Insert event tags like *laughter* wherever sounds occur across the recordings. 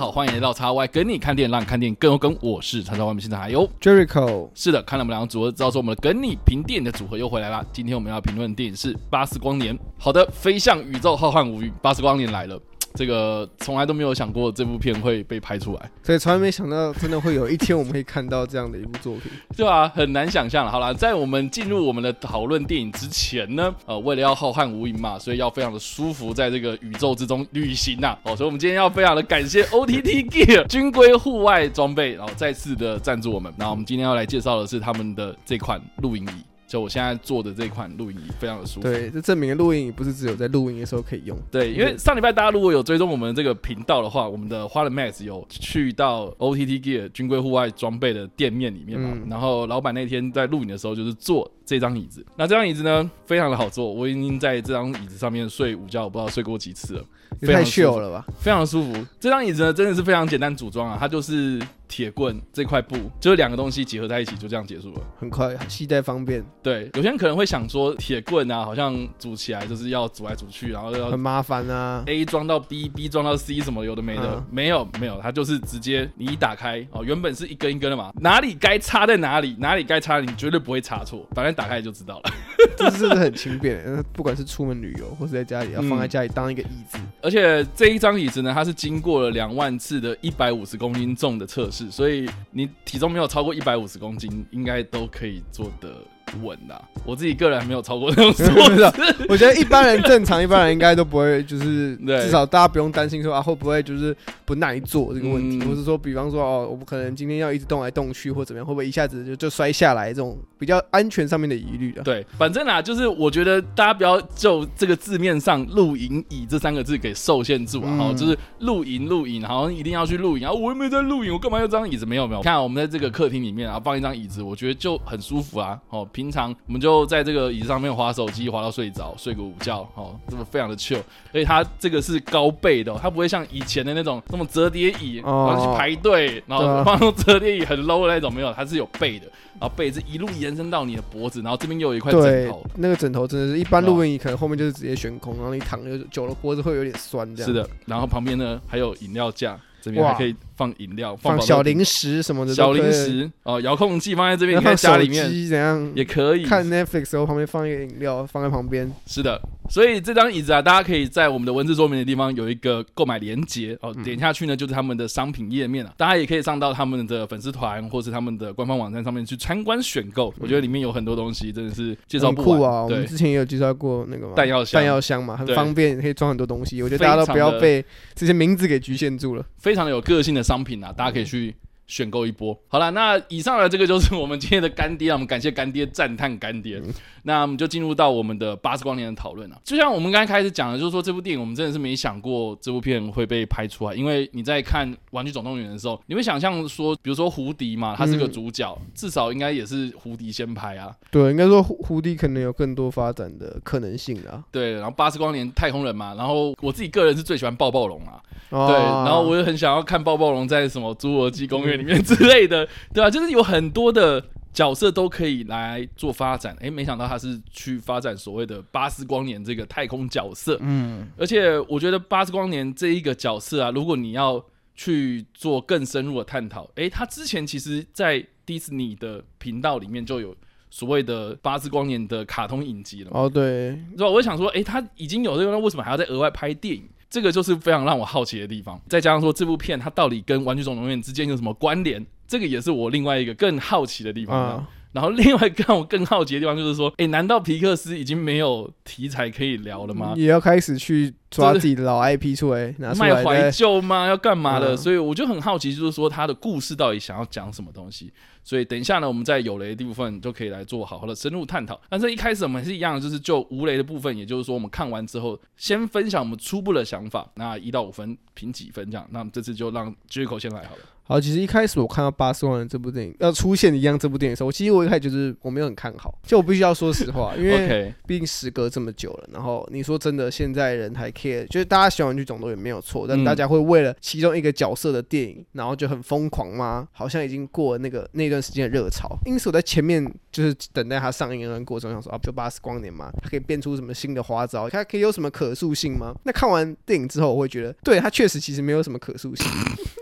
好，欢迎来到叉 Y 跟你看电影，让你看电影更有梗。我是叉叉 Y，现场还有 Jericho，是的，看了我们两个组合，知道说我们的跟你评电影的组合又回来啦。今天我们要评论的电影是《巴斯光年》。好的，飞向宇宙浩瀚无垠，巴斯光年来了。这个从来都没有想过这部片会被拍出来，所以从来没想到真的会有一天我们会看到这样的一部作品，*laughs* 对啊，很难想象了。好了，在我们进入我们的讨论电影之前呢，呃，为了要浩瀚无垠嘛，所以要非常的舒服，在这个宇宙之中旅行呐。哦，所以我们今天要非常的感谢 OTT Gear 军规户外装备，然后再次的赞助我们。那我们今天要来介绍的是他们的这款露营椅。就我现在做的这款录音椅非常的舒服。对，这证明录音椅不是只有在录音的时候可以用。对，因为上礼拜大家如果有追踪我们这个频道的话，我们的花了 Max 有去到 OTT Gear 军规户外装备的店面里面嘛，然后老板那天在录影的时候就是坐这张椅子。那这张椅子呢，非常的好坐，我已经在这张椅子上面睡午觉，我不知道睡过几次了。太秀了吧，非常舒服。这张椅子呢，真的是非常简单组装啊，它就是铁棍这块布，就是两个东西结合在一起，就这样结束了，很快，携带方便。对，有些人可能会想说，铁棍啊，好像组起来就是要组来组去，然后要很麻烦啊。A 装到 B，B 装到 C，什么有的没的，没有没有，它就是直接你一打开哦，原本是一根一根的嘛，哪里该插在哪里，哪里该插，你绝对不会插错，反正打开就知道了。这是很轻便？不管是出门旅游，或是在家里要放在家里当一个椅子。而且这一张椅子呢，它是经过了两万次的一百五十公斤重的测试，所以你体重没有超过一百五十公斤，应该都可以做的。稳的，我自己个人还没有超过那种 *laughs* 数字。我觉得一般人正常，一般人应该都不会，就是至少大家不用担心说啊会不会就是不耐坐这个问题，或是说比方说哦，我们可能今天要一直动来动去或怎么样，会不会一下子就就摔下来这种比较安全上面的疑虑的。对，反正啊，就是我觉得大家不要就这个字面上“露营椅”这三个字给受限住啊，哈，就是露营露营，好像一定要去露营啊，我又没在露营，我干嘛要这张椅子？没有没有，看我们在这个客厅里面啊，放一张椅子，我觉得就很舒服啊，哦。平常我们就在这个椅子上面滑手机，滑到睡着，睡个午觉，哦，这么非常的 chill。而且它这个是高背的，它不会像以前的那种那么折叠椅，然后去排队，然后放折叠椅很 low 的那种，没有，它是有背的，然后背是一路延伸到你的脖子，然后这边又有一块枕头。那个枕头真的是一般录音椅可能后面就是直接悬空，然后你躺着久了脖子会有点酸这样。是的，然后旁边呢还有饮料架，这边还可以。放饮料，放小零食什么的，小零食哦，遥控器放在这边，放家里面怎样也可以。看 Netflix 时候旁边放一个饮料，放在旁边。是的，所以这张椅子啊，大家可以在我们的文字说明的地方有一个购买链接哦，点下去呢就是他们的商品页面了。大家也可以上到他们的粉丝团或是他们的官方网站上面去参观选购。我觉得里面有很多东西真的是介绍不完啊。我们之前也有介绍过那个弹药箱弹药箱嘛，很方便，可以装很多东西。我觉得大家都不要被这些名字给局限住了，非常的有个性的商品啊，大家可以。去选购一波，好了，那以上的这个就是我们今天的干爹，我们感谢干爹，赞叹干爹。那我们就进入到我们的八十光年的讨论了。就像我们刚开始讲的，就是说这部电影我们真的是没想过这部片会被拍出来，因为你在看《玩具总动员》的时候，你会想象说，比如说胡迪嘛，他是个主角，至少应该也是胡迪先拍啊。对，应该说胡胡迪可能有更多发展的可能性啊。对，然后八十光年太空人嘛，然后我自己个人是最喜欢抱抱龙啊。对，然后我也很想要看抱抱龙在什么侏罗纪公园里面之类的，*laughs* 对吧？就是有很多的角色都可以来做发展。哎，没想到他是去发展所谓的巴斯光年这个太空角色。嗯，而且我觉得巴斯光年这一个角色啊，如果你要去做更深入的探讨，哎，他之前其实在迪士尼的频道里面就有所谓的巴斯光年的卡通影集了。哦，对，是吧？我就想说，哎，他已经有这个，那为什么还要再额外拍电影？这个就是非常让我好奇的地方，再加上说这部片它到底跟《玩具总动员》之间有什么关联，这个也是我另外一个更好奇的地方。然后另外让我更好奇的地方就是说，*laughs* 哎，难道皮克斯已经没有题材可以聊了吗？也要开始去抓自己的老 IP 出来，卖怀旧吗？要干嘛的？所以我就很好奇，就是说他的故事到底想要讲什么东西。所以等一下呢，我们在有雷的部分就可以来做好好的深入探讨。但是一开始我们是一样，就是就无雷的部分，也就是说我们看完之后，先分享我们初步的想法。那一到五分评几分这样？那这次就让 J 口先来好了。好，其实一开始我看到巴斯光年这部电影要出现一样这部电影的时候，我其实我一开始就是我没有很看好，就我必须要说实话，因为毕竟时隔这么久了，然后你说真的，现在人还 care，就是大家喜欢玩具总动员没有错，但大家会为了其中一个角色的电影，然后就很疯狂吗？好像已经过了那个那段时间的热潮。因此我在前面就是等待它上映的过程，想说啊，就巴斯光年嘛，它可以变出什么新的花招？它可以有什么可塑性吗？那看完电影之后，我会觉得，对它确实其实没有什么可塑性。*laughs*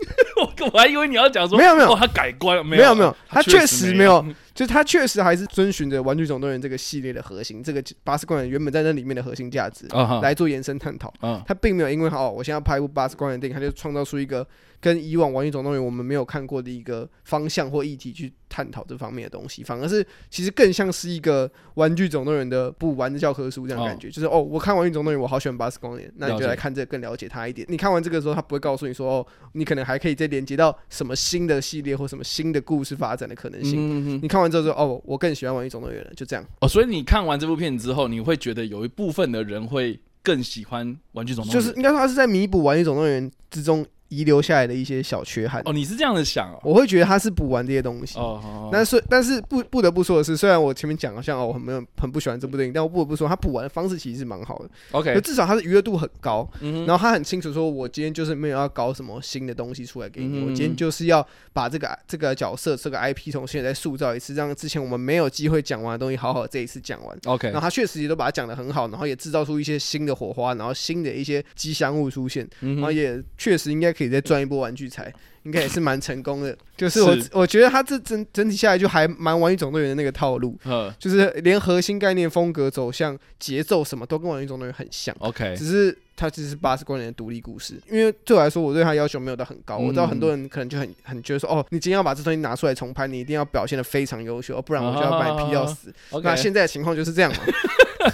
我 *laughs* 我还以为你要讲说没有没有，他改观了没有。没有，他确实没有，就是他确实还是遵循着《玩具总动员》这个系列的核心，这个巴斯光年原本在那里面的核心价值来做延伸探讨。他并没有因为哦，我现在拍一部巴斯光年电影，他就创造出一个。跟以往《玩具总动员》我们没有看过的一个方向或议题去探讨这方面的东西，反而是其实更像是一个《玩具总动员》的不玩的教科书这样感觉。就是哦，我看《玩具总动员》，我好喜欢巴斯光年，那你就来看这个，更了解他一点。你看完这个时候，他不会告诉你说哦，你可能还可以再连接到什么新的系列或什么新的故事发展的可能性。你看完之后说哦，我更喜欢《玩具总动员》了，就这样。哦，所以你看完这部片之后，你会觉得有一部分的人会更喜欢《玩具总动员》，就是应该说他是在弥补《玩具总动员》之中。遗留下来的一些小缺憾哦，你是这样的想哦？我会觉得他是补完这些东西哦。但是但是不不得不说的是，虽然我前面讲好像哦我很没有很不喜欢这部电影，但我不得不说他补完的方式其实是蛮好的。OK，至少他的娱乐度很高，然后他很清楚说，我今天就是没有要搞什么新的东西出来给你，我今天就是要把这个这个角色这个 IP 从现在再塑造一次，让之前我们没有机会讲完的东西好好这一次讲完。OK，然后他确实也都把它讲的很好，然后也制造出一些新的火花，然后新的一些吉祥物出现，然后也确实应该可以再赚一波玩。具财 *laughs* 应该也是蛮成功的，*laughs* 就是我我觉得他这整整体下来就还蛮玩具总动员的那个套路，就是连核心概念、风格、走向、节奏什么都跟玩具总动员很像。OK，只是它其实是八十光年的独立故事。因为对我来说，我对他要求没有到很高。我知道很多人可能就很很觉得说，哦，你今天要把这东西拿出来重拍，你一定要表现的非常优秀，不然我就要把你批到死。那现在的情况就是这样嘛。*laughs*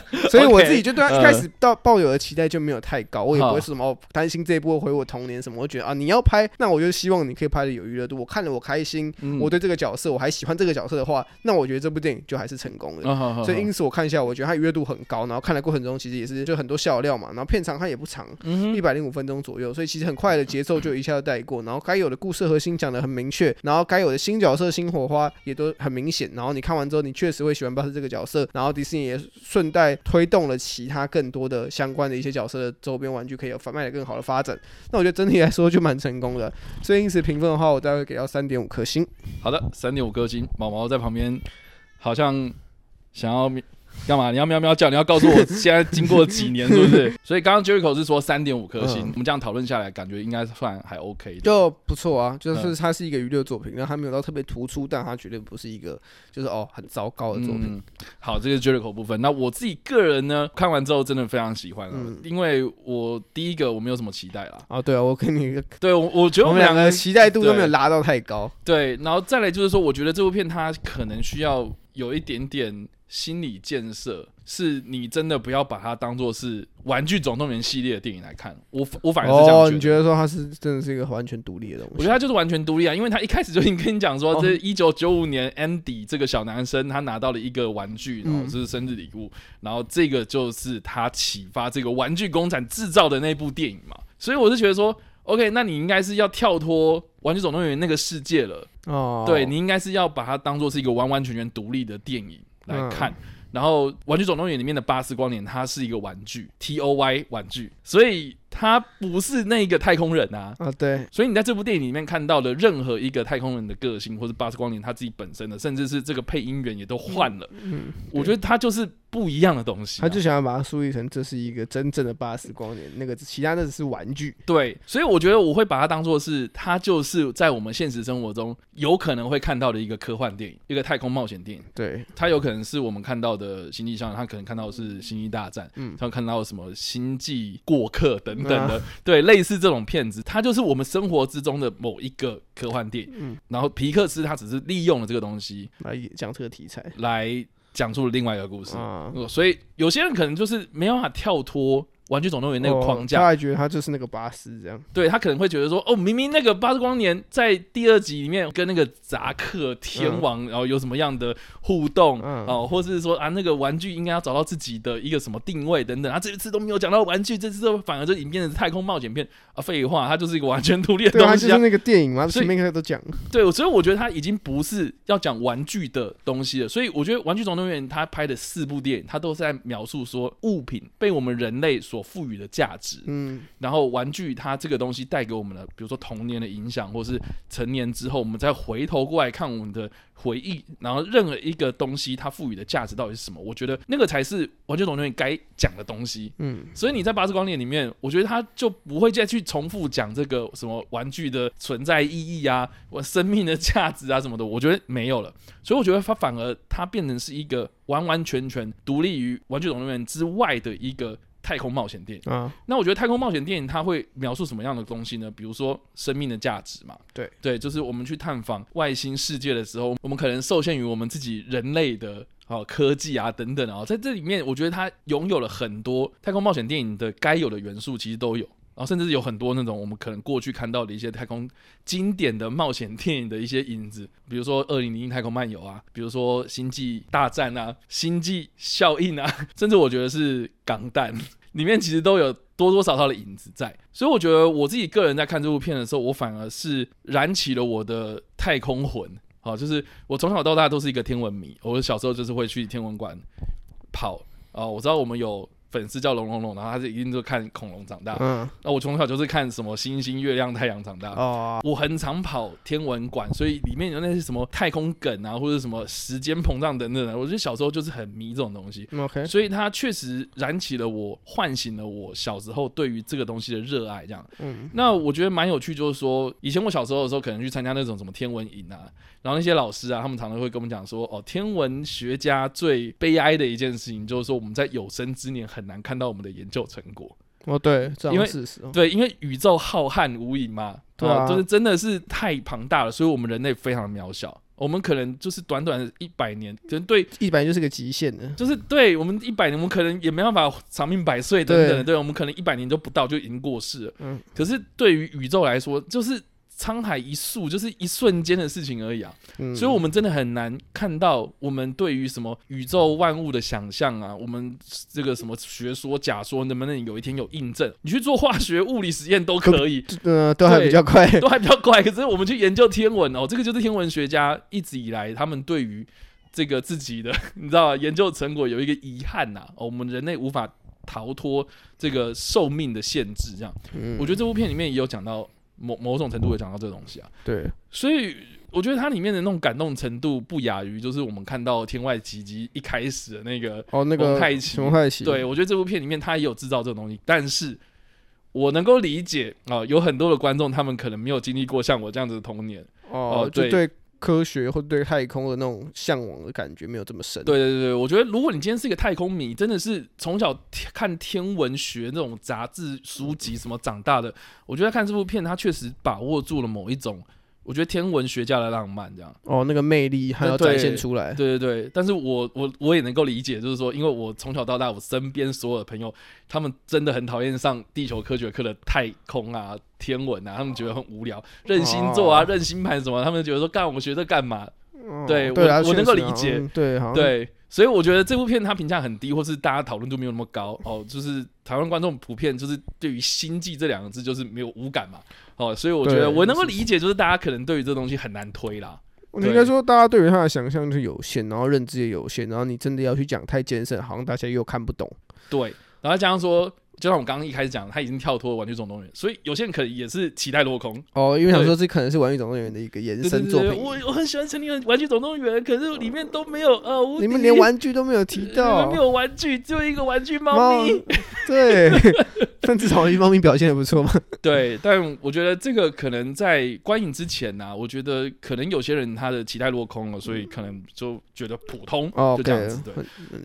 *laughs* 所以我自己就对他一开始到抱有的期待就没有太高，我也不会说什么担心这一部回我童年什么。我觉得啊，你要拍，那我就希望你可以拍的有娱乐度，我看了我开心，我对这个角色我还喜欢这个角色的话，那我觉得这部电影就还是成功的。所以因此我看一下，我觉得它娱乐度很高，然后看的过程中其实也是就很多笑料嘛，然后片长它也不长，一百零五分钟左右，所以其实很快的节奏就一下就带过，然后该有的故事核心讲的很明确，然后该有的新角色新火花也都很明显，然后你看完之后你确实会喜欢巴斯这个角色，然后迪士尼也顺带在推动了其他。更多的相关的一些角色的周边玩具可以有贩卖的更好的发展，那我觉得整体来说就蛮成功的。所以因此评分的话，我大概给到三点五颗星。好的，三点五颗星。毛毛在旁边好像想要。干嘛？你要喵喵叫？你要告诉我现在经过几年，是不是？*laughs* 所以刚刚 Jericho 是说三点五颗星，我们这样讨论下来，感觉应该算还 OK，就不错啊。就是它是一个娱乐作品，然后它没有到特别突出，但它绝对不是一个就是哦很糟糕的作品。好，这个 Jericho 部分。那我自己个人呢，看完之后真的非常喜欢了，因为我第一个我没有什么期待啦。啊，对啊，我跟你 *laughs* 对，我我觉得我们两个期待度都没有拉到太高。对，然后再来就是说，我觉得这部片它可能需要有一点点。心理建设是你真的不要把它当做是《玩具总动员》系列的电影来看，我我反而是这样觉得。你觉得说它是真的是一个完全独立的东西？我觉得它就是完全独立啊，因为它一开始就已经跟你讲说，这一九九五年 Andy 这个小男生他拿到了一个玩具，然后这是生日礼物，然后这个就是他启发这个玩具工厂制造的那部电影嘛。所以我是觉得说，OK，那你应该是要跳脱《玩具总动员》那个世界了哦，对你应该是要把它当做是一个完完全全独立的电影。来看，然后《玩具总动员》里面的巴斯光年，它是一个玩具，T O Y 玩具，所以。他不是那个太空人啊！啊，对，所以你在这部电影里面看到的任何一个太空人的个性，或者巴斯光年他自己本身的，甚至是这个配音员也都换了。嗯，我觉得他就是不一样的东西。他就想要把它树立成这是一个真正的巴斯光年，那个其他的只是玩具。对，所以我觉得我会把它当做是，它就是在我们现实生活中有可能会看到的一个科幻电影，一个太空冒险电影。对，它有可能是我们看到的星际上，他可能看到的是星际大战，嗯，他看到什么星际过客等。等的，对，类似这种片子，它就是我们生活之中的某一个科幻电影。嗯，然后皮克斯他只是利用了这个东西来讲这个题材，来讲出了另外一个故事。啊，所以有些人可能就是没办法跳脱玩具总动员那个框架，他还觉得他就是那个巴斯这样。对他可能会觉得说，哦，明明那个巴斯光年在第二集里面跟那个扎克天王，然后有什么样的互动哦，或者是说啊，那个玩具应该要找到自己的一个什么定位等等，啊，这一次都没有讲到玩具，这次反而就影变成太空冒险片。啊，废话，它就是一个完全独立的东西啊，就是那个电影嘛，前面都讲。对，所以我觉得他已经不是要讲玩具的东西了，所以我觉得玩具总动员他拍的四部电影，他都是在描述说物品被我们人类所赋予的价。值，嗯，然后玩具它这个东西带给我们的，比如说童年的影响，或是成年之后，我们再回头过来看我们的回忆，然后任何一个东西它赋予的价值到底是什么？我觉得那个才是玩具总动员该讲的东西，嗯，所以你在八字光年里面，我觉得他就不会再去重复讲这个什么玩具的存在意义啊，我生命的价值啊什么的，我觉得没有了，所以我觉得它反而它变成是一个完完全全独立于玩具总动员之外的一个。太空冒险电影。嗯，那我觉得太空冒险电影它会描述什么样的东西呢？比如说生命的价值嘛，对。对，就是我们去探访外星世界的时候，我们可能受限于我们自己人类的哦科技啊等等啊，在这里面我觉得它拥有了很多太空冒险电影的该有的元素，其实都有，然后甚至有很多那种我们可能过去看到的一些太空经典的冒险电影的一些影子，比如说《二零零一太空漫游》啊，比如说《星际大战》啊，《星际效应》啊，*laughs* 甚至我觉得是《港弹》。里面其实都有多多少少的影子在，所以我觉得我自己个人在看这部片的时候，我反而是燃起了我的太空魂。好，就是我从小到大都是一个天文迷，我小时候就是会去天文馆跑啊。我知道我们有。粉丝叫龙龙龙，然后他是一定就看恐龙长大。嗯，那我从小就是看什么星星、月亮、太阳长大。哦，我很常跑天文馆，所以里面有那些什么太空梗啊，或者什么时间膨胀等等的。我觉得小时候就是很迷这种东西。OK，所以它确实燃起了我，唤醒了我小时候对于这个东西的热爱。这样，嗯，那我觉得蛮有趣，就是说以前我小时候的时候，可能去参加那种什么天文营啊，然后那些老师啊，他们常常会跟我们讲说，哦，天文学家最悲哀的一件事情，就是说我们在有生之年很难看到我们的研究成果。哦，对，因为事实，对，因为宇宙浩瀚无垠嘛，对啊，就是真的是太庞大了，所以我们人类非常渺小，我们可能就是短短的一百年，可能对一百就是个极限的，就是对我们一百年，我们可能也没办法长命百岁等等，对，我们可能一百年都不到就已经过世了，嗯，可是对于宇宙来说，就是。沧海一粟就是一瞬间的事情而已啊，所以我们真的很难看到我们对于什么宇宙万物的想象啊，我们这个什么学说假说能不能有一天有印证？你去做化学物理实验都可以，呃，都还比较快，都还比较快。可是我们去研究天文哦，这个就是天文学家一直以来他们对于这个自己的 *laughs* 你知道吧？研究成果有一个遗憾呐，我们人类无法逃脱这个寿命的限制。这样，我觉得这部片里面也有讲到。某某种程度会讲到这个东西啊，对，所以我觉得它里面的那种感动程度不亚于，就是我们看到《天外奇迹》一开始的那个哦，那个蒙太奇，蒙太奇。对我觉得这部片里面它也有制造这种东西，但是我能够理解啊，有很多的观众他们可能没有经历过像我这样子的童年哦，就对。科学或对太空的那种向往的感觉没有这么深。对对对，我觉得如果你今天是一个太空迷，真的是从小看天文学那种杂志书籍什么长大的，我觉得看这部片，它确实把握住了某一种。我觉得天文学家的浪漫这样哦，那个魅力还要展现出来。对对对，但是我我我也能够理解，就是说，因为我从小到大，我身边所有的朋友，他们真的很讨厌上地球科学课的太空啊、天文啊，他们觉得很无聊，认星座啊、认星盘什么，他们觉得说干我们学这干嘛？对我我能够理解，对对。所以我觉得这部片它评价很低，或是大家讨论度没有那么高哦。就是台湾观众普遍就是对于“星际”这两个字就是没有无感嘛哦。所以我觉得我能够理解，就是大家可能对于这东西很难推啦。我应该说，大家对于它的想象是有限，然后认知也有限，然后你真的要去讲太艰深，好像大家又看不懂。对，然后加上说。就像我们刚刚一开始讲，他已经跳脱了《玩具总动员》，所以有些人可能也是期待落空。哦，因为想说这可能是《玩具总动员》的一个延伸作品。我我很喜欢陈立文《玩具总动员》，可是里面都没有呃，你们连玩具都没有提到，*laughs* 没有玩具，只有一个玩具猫咪。对，*laughs* 但至少一方面表现的不错嘛。*laughs* 对，但我觉得这个可能在观影之前呢，我觉得可能有些人他的期待落空了，所以可能就觉得普通，就这样子对。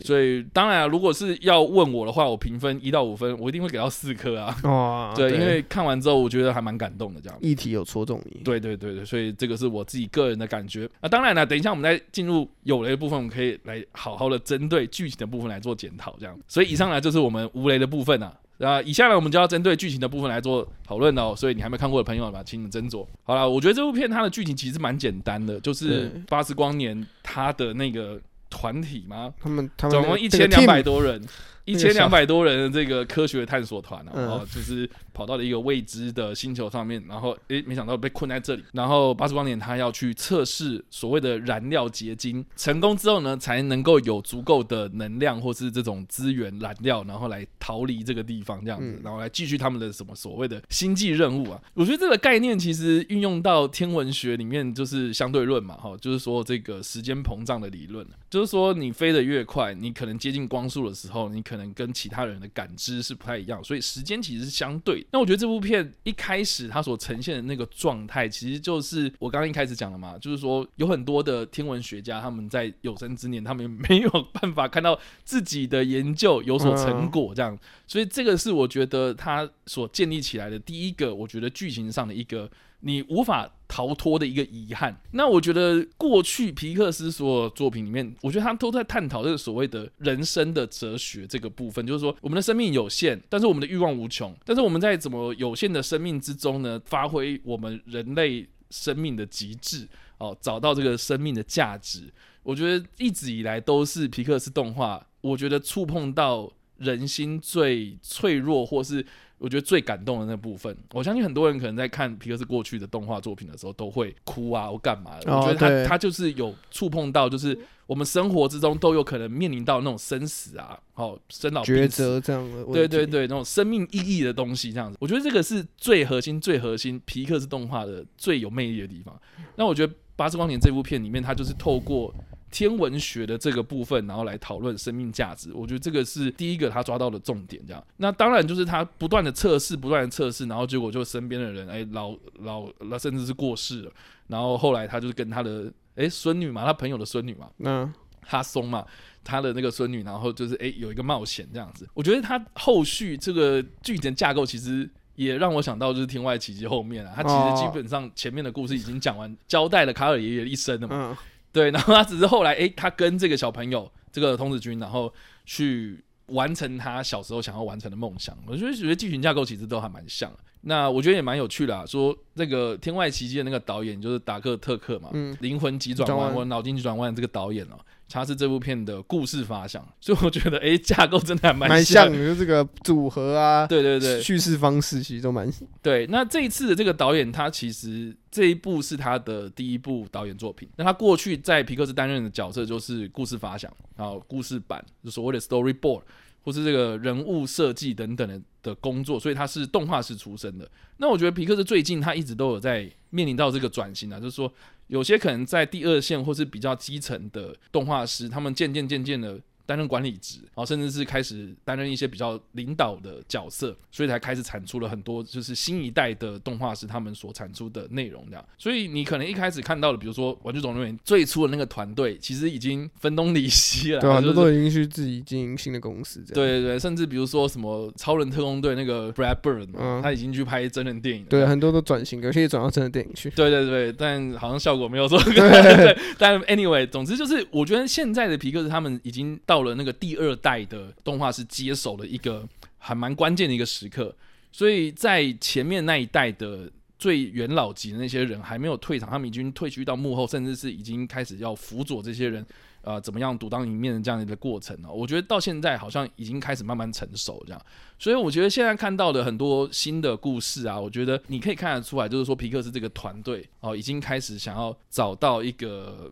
所以当然，啊如果是要问我的话，我评分一到五分。我一定会给到四颗啊！哦，*laughs* 对，因为看完之后我觉得还蛮感动的，这样议题有戳中你。对对对对，所以这个是我自己个人的感觉。那当然了，等一下我们再进入有雷的部分，我们可以来好好的针对剧情的部分来做检讨，这样。所以以上呢就是我们无雷的部分啊。那以下呢，我们就要针对剧情的部分来做讨论哦。所以你还没看过的朋友吧，请你斟酌。好了，我觉得这部片它的剧情其实蛮简单的，就是巴斯光年他的那个团体嘛，他们他们总共一千两百多人。一千两百多人的这个科学探索团啊，然后就是跑到了一个未知的星球上面，然后诶，没想到被困在这里。然后巴斯光年他要去测试所谓的燃料结晶，成功之后呢，才能够有足够的能量或是这种资源燃料，然后来逃离这个地方这样子，然后来继续他们的什么所谓的星际任务啊。我觉得这个概念其实运用到天文学里面就是相对论嘛，哈，就是说这个时间膨胀的理论，就是说你飞得越快，你可能接近光速的时候，你可能跟其他人的感知是不太一样，所以时间其实是相对。那我觉得这部片一开始它所呈现的那个状态，其实就是我刚刚一开始讲了嘛，就是说有很多的天文学家他们在有生之年，他们没有办法看到自己的研究有所成果，这样，所以这个是我觉得他所建立起来的第一个，我觉得剧情上的一个。你无法逃脱的一个遗憾。那我觉得过去皮克斯所有作品里面，我觉得他都在探讨这个所谓的人生的哲学这个部分，就是说我们的生命有限，但是我们的欲望无穷。但是我们在怎么有限的生命之中呢，发挥我们人类生命的极致哦，找到这个生命的价值。我觉得一直以来都是皮克斯动画，我觉得触碰到人心最脆弱或是。我觉得最感动的那部分，我相信很多人可能在看皮克斯过去的动画作品的时候都会哭啊，或干嘛的。我觉得他他就是有触碰到，就是我们生活之中都有可能面临到那种生死啊，好生老抉择这样的。对对对，那种生命意义的东西这样子。我觉得这个是最核心、最核心皮克斯动画的最有魅力的地方。那我觉得《巴斯光年》这部片里面，它就是透过。天文学的这个部分，然后来讨论生命价值，我觉得这个是第一个他抓到的重点。这样，那当然就是他不断的测试，不断的测试，然后结果就身边的人，哎，老老甚至是过世了。然后后来他就是跟他的哎孙女嘛，他朋友的孙女嘛，那哈松嘛，他的那个孙女，然后就是哎有一个冒险这样子。我觉得他后续这个剧情架构其实也让我想到就是《天外奇迹》后面啊，他其实基本上前面的故事已经讲完，交代了卡尔爷爷一生了嘛。对，然后他只是后来，哎，他跟这个小朋友，这个童子军，然后去完成他小时候想要完成的梦想。我觉得，觉得剧情架构其实都还蛮像。那我觉得也蛮有趣的，说那个《天外奇迹》的那个导演就是达克特克嘛，嗯，灵魂急转弯或脑筋急转弯这个导演哦。他是这部片的故事发想，*laughs* 所以我觉得，哎，架构真的还蛮像，就这个组合啊，对对对，叙事方式其实都蛮对。那这一次的这个导演，他其实这一部是他的第一部导演作品。那他过去在皮克斯担任的角色就是故事发想，然后故事版，就所谓的 storyboard。或是这个人物设计等等的的工作，所以他是动画师出身的。那我觉得皮克斯最近他一直都有在面临到这个转型啊，就是说有些可能在第二线或是比较基层的动画师，他们渐渐渐渐的。担任管理职，然后甚至是开始担任一些比较领导的角色，所以才开始产出了很多就是新一代的动画师他们所产出的内容这样。所以你可能一开始看到的，比如说《玩具总动员》最初的那个团队，其实已经分东离西了，对，很多都已经去自己经营新的公司。对对对，甚至比如说什么《超人特工队》那个 Brad Bird，嗯，他已经去拍真人电影。对，很多都转型，有些也转到真人电影去。对对对，但好像效果没有说。*laughs* 对，*laughs* 但 anyway，总之就是我觉得现在的皮克斯他们已经到。到了那个第二代的动画师接手的一个还蛮关键的一个时刻，所以在前面那一代的最元老级的那些人还没有退场，他们已经退居到幕后，甚至是已经开始要辅佐这些人，呃，怎么样独当一面的这样的一个过程呢？我觉得到现在好像已经开始慢慢成熟这样，所以我觉得现在看到的很多新的故事啊，我觉得你可以看得出来，就是说皮克斯这个团队哦，已经开始想要找到一个。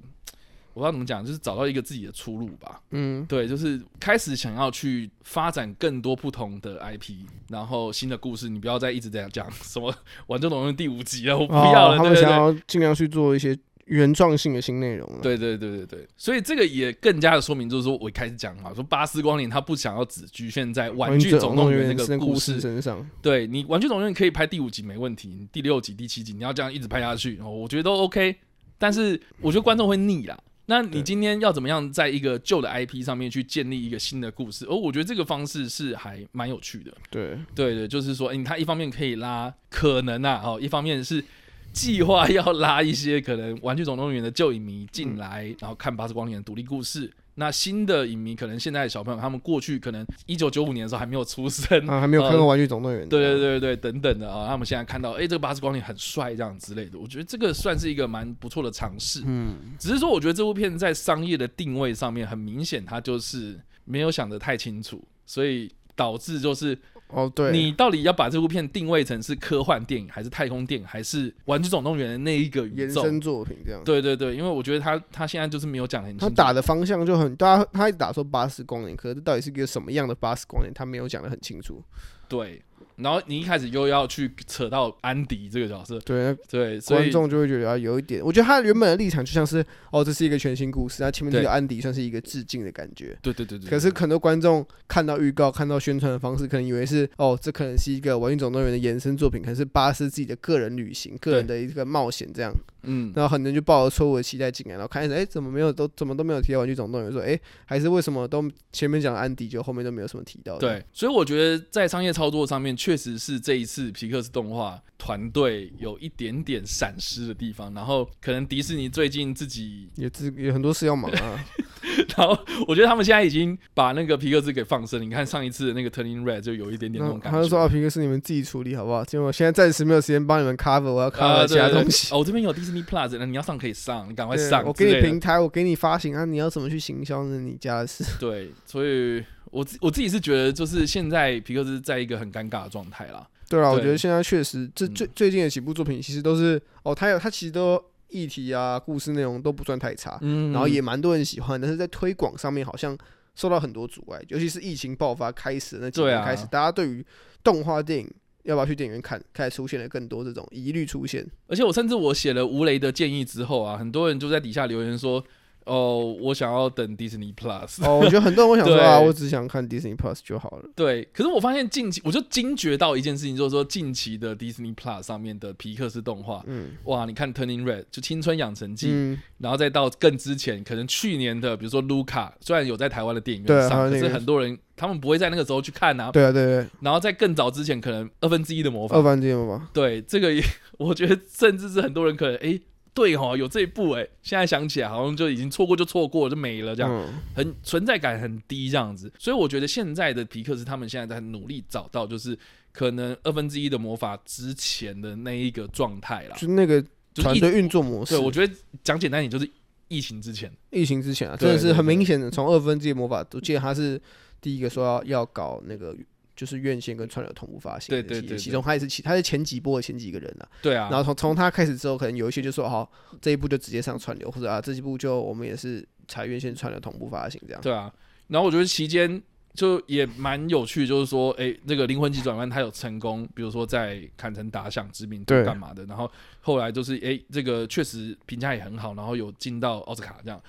我不知道怎么讲，就是找到一个自己的出路吧。嗯，对，就是开始想要去发展更多不同的 IP，然后新的故事。你不要再一直这样讲什么《玩具总动员》第五集了，我不要了。他们想要尽量去做一些原创性的新内容。对对对对对，所以这个也更加的说明，就是说我一开始讲嘛，说巴斯光年他不想要只局限在《玩具总动员》那个故事身上。对你，《玩具总动员》可以拍第五集没问题，你第六集、第七集你要这样一直拍下去，我觉得都 OK。但是我觉得观众会腻啦。那你今天要怎么样在一个旧的 IP 上面去建立一个新的故事？而我觉得这个方式是还蛮有趣的。对对对，就是说，哎，他一方面可以拉可能啊，哦，一方面是计划要拉一些可能《玩具总动员》的旧影迷进来，然后看《巴斯光年》的独立故事。那新的影迷可能现在的小朋友，他们过去可能一九九五年的时候还没有出生啊，还没有看过《玩具总动员》。对对对对等等的啊，他们现在看到，哎，这个巴斯光年很帅，这样之类的。我觉得这个算是一个蛮不错的尝试。嗯，只是说，我觉得这部片在商业的定位上面，很明显，它就是没有想得太清楚，所以导致就是。哦，对，你到底要把这部片定位成是科幻电影，还是太空电影，还是《玩具总动员》的那一个延伸作品？这样？对对对，因为我觉得他他现在就是没有讲很清楚。他打的方向就很，大家他一直打说八十光年，可是到底是一个什么样的八十光年，他没有讲的很清楚。对。然后你一开始又要去扯到安迪这个角色，对对，观众就会觉得有一点。我觉得他原本的立场就像是，哦，这是一个全新故事，那前面这个安迪算是一个致敬的感觉。对对对对。可是很多观众看到预告、看到宣传的方式，可能以为是，哦，这可能是一个《玩具总动员》的延伸作品，可能是巴斯自己的个人旅行、个人的一个冒险这样。嗯。然后很多人就抱着错误的期待进来，然后开始，哎，怎么没有都怎么都没有提到《玩具总动员》？说，哎，还是为什么都前面讲安迪，就后面都没有什么提到？对。所以我觉得在商业操作上面，确实是这一。次皮克斯动画团队有一点点闪失的地方，然后可能迪士尼最近自己也自有很多事要忙啊。*laughs* 然后我觉得他们现在已经把那个皮克斯给放生。你看上一次的那个 Turning Red 就有一点点那种感觉。他就说啊，皮克斯你们自己处理好不好？结果现在暂时没有时间帮你们 cover，我要 *laughs* cover 其他东西。哦，我这边有 Disney Plus，那你要上可以上，你赶快上。我给你平台，我给你发行啊，你要怎么去行销呢？你家的事。对，所以我自我自己是觉得，就是现在皮克斯在一个很尴尬的状态啦。对啊，我觉得现在确实，这最最近的几部作品其实都是哦，它有它其实都议题啊、故事内容都不算太差，嗯，然后也蛮多人喜欢，但是在推广上面好像受到很多阻碍，尤其是疫情爆发开始那几年开始，大家对于动画电影要不要去电影院看，开始出现了更多这种疑虑出现。而且我甚至我写了吴雷的建议之后啊，很多人就在底下留言说。哦，我想要等 Disney Plus。哦，我觉得很多人会想说啊，我只想看 Disney Plus 就好了。对，可是我发现近期，我就惊觉到一件事情，就是说近期的 Disney Plus 上面的皮克斯动画，嗯，哇，你看 Turning Red 就青春养成记，然后再到更之前，可能去年的，比如说 Luca，虽然有在台湾的电影院上，可是很多人他们不会在那个时候去看啊。对啊，对对。然后在更早之前，可能二分之一的魔法，二分之一魔法。对，这个也 *laughs* 我觉得甚至是很多人可能哎。对哈，有这一步哎，现在想起来好像就已经错过就错过就没了，这样很存在感很低这样子。所以我觉得现在的皮克斯他们现在在努力找到就是可能二分之一的魔法之前的那一个状态啦，就那个团队运作模式。对，我觉得讲简单点就是疫情之前，疫情之前啊，真的是很明显的，从二分之一魔法，我记得他是第一个说要要搞那个。就是院线跟串流同步发行，对对对，其中他也是其他是前几波的前几个人啊，对啊，然后从从他开始之后，可能有一些就说好这一部就直接上串流，或者啊这几部就我们也是采院线串流同步发行这样，对啊，然后我觉得期间就也蛮有趣，就是说哎这个灵魂急转弯它有成功，比如说在砍成打响知名度干嘛的，然后后来就是哎这个确实评价也很好，然后有进到奥斯卡这样，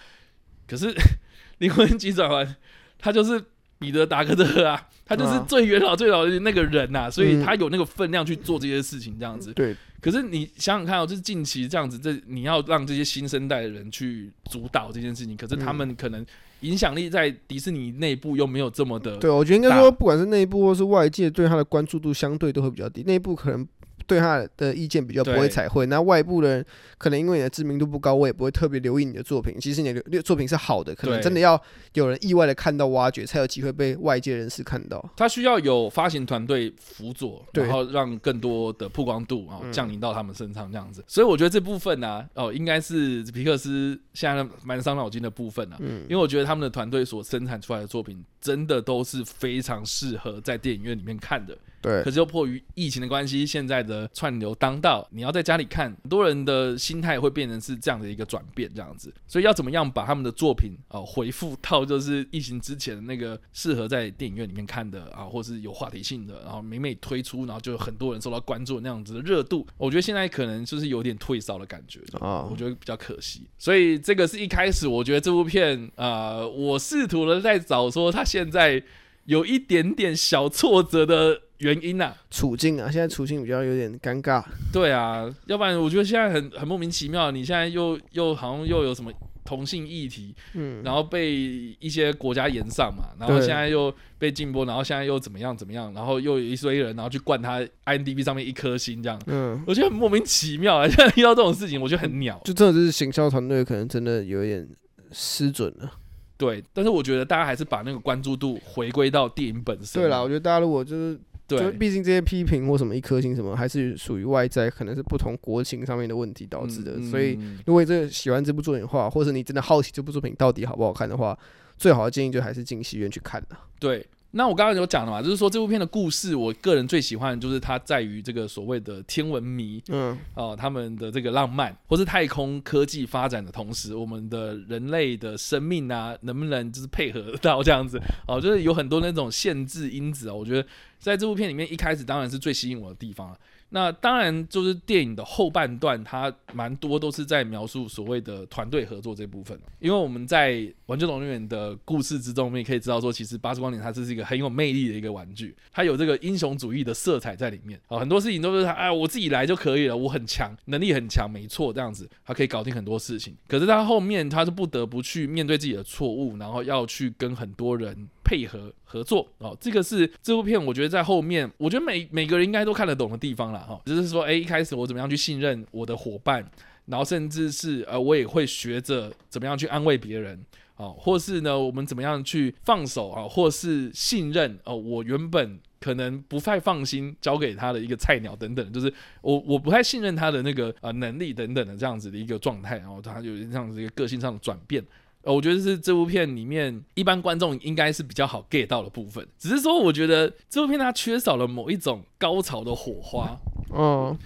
可是 *laughs* 灵魂急转弯它就是。彼得·达克特啊，他就是最元老、最老的那个人呐，所以他有那个分量去做这些事情，这样子。对。可是你想想看哦，就是近期这样子，这你要让这些新生代的人去主导这件事情，可是他们可能影响力在迪士尼内部又没有这么的。对，我觉得应该说，不管是内部或是外界，对他的关注度相对都会比较低。内部可能。对他的意见比较不会彩绘，那外部的人可能因为你的知名度不高，我也不会特别留意你的作品。其实你的作品是好的，可能真的要有人意外的看到、挖掘，才有机会被外界人士看到。他需要有发行团队辅佐，然后让更多的曝光度啊降临到他们身上这样子。所以我觉得这部分呢，哦，应该是皮克斯现在蛮伤脑筋的部分啊。嗯，因为我觉得他们的团队所生产出来的作品，真的都是非常适合在电影院里面看的。对，可是又迫于疫情的关系，现在的串流当道，你要在家里看，很多人的心态会变成是这样的一个转变，这样子。所以要怎么样把他们的作品啊回复到就是疫情之前的那个适合在电影院里面看的啊，或是有话题性的，然后每每推出，然后就很多人受到关注那样子的热度，我觉得现在可能就是有点退烧的感觉啊，我觉得比较可惜。所以这个是一开始，我觉得这部片啊，我试图的在找说他现在有一点点小挫折的。原因呐，处境啊，现在处境比较有点尴尬。对啊，要不然我觉得现在很很莫名其妙。你现在又又好像又有什么同性议题，嗯，然后被一些国家延上嘛，然后现在又被禁播，然后现在又怎么样怎么样，然后又有一堆人然后去灌他 INDB 上面一颗星这样，嗯，我觉得很莫名其妙啊。*laughs* 现在遇到这种事情，我觉得很鸟。就真的是行销团队可能真的有一点失准了。对，但是我觉得大家还是把那个关注度回归到电影本身。对啦，我觉得大家如果就是对，毕竟这些批评或什么一颗星什么，还是属于外在，可能是不同国情上面的问题导致的。所以，如果这喜欢这部作品的话，或者你真的好奇这部作品到底好不好看的话，最好的建议就还是进戏院去看了。对。那我刚刚有讲了嘛，就是说这部片的故事，我个人最喜欢的就是它在于这个所谓的天文迷，嗯，哦，他们的这个浪漫，或是太空科技发展的同时，我们的人类的生命啊，能不能就是配合到这样子？哦，就是有很多那种限制因子啊，我觉得在这部片里面一开始当然是最吸引我的地方了。那当然，就是电影的后半段，它蛮多都是在描述所谓的团队合作这部分。因为我们在《玩具总动员》的故事之中，我们也可以知道说，其实巴斯光年它这是一个很有魅力的一个玩具，它有这个英雄主义的色彩在里面啊。很多事情都是他哎，我自己来就可以了，我很强，能力很强，没错，这样子他可以搞定很多事情。可是他后面他是不得不去面对自己的错误，然后要去跟很多人。配合合作哦，这个是这部片，我觉得在后面，我觉得每每个人应该都看得懂的地方了哈。就是说，哎，一开始我怎么样去信任我的伙伴，然后甚至是呃，我也会学着怎么样去安慰别人啊，或是呢，我们怎么样去放手啊，或是信任哦，我原本可能不太放心交给他的一个菜鸟等等，就是我我不太信任他的那个呃能力等等的这样子的一个状态，然后他有这样子一个个性上的转变。呃，我觉得是这部片里面一般观众应该是比较好 get 到的部分，只是说我觉得这部片它缺少了某一种高潮的火花。嗯，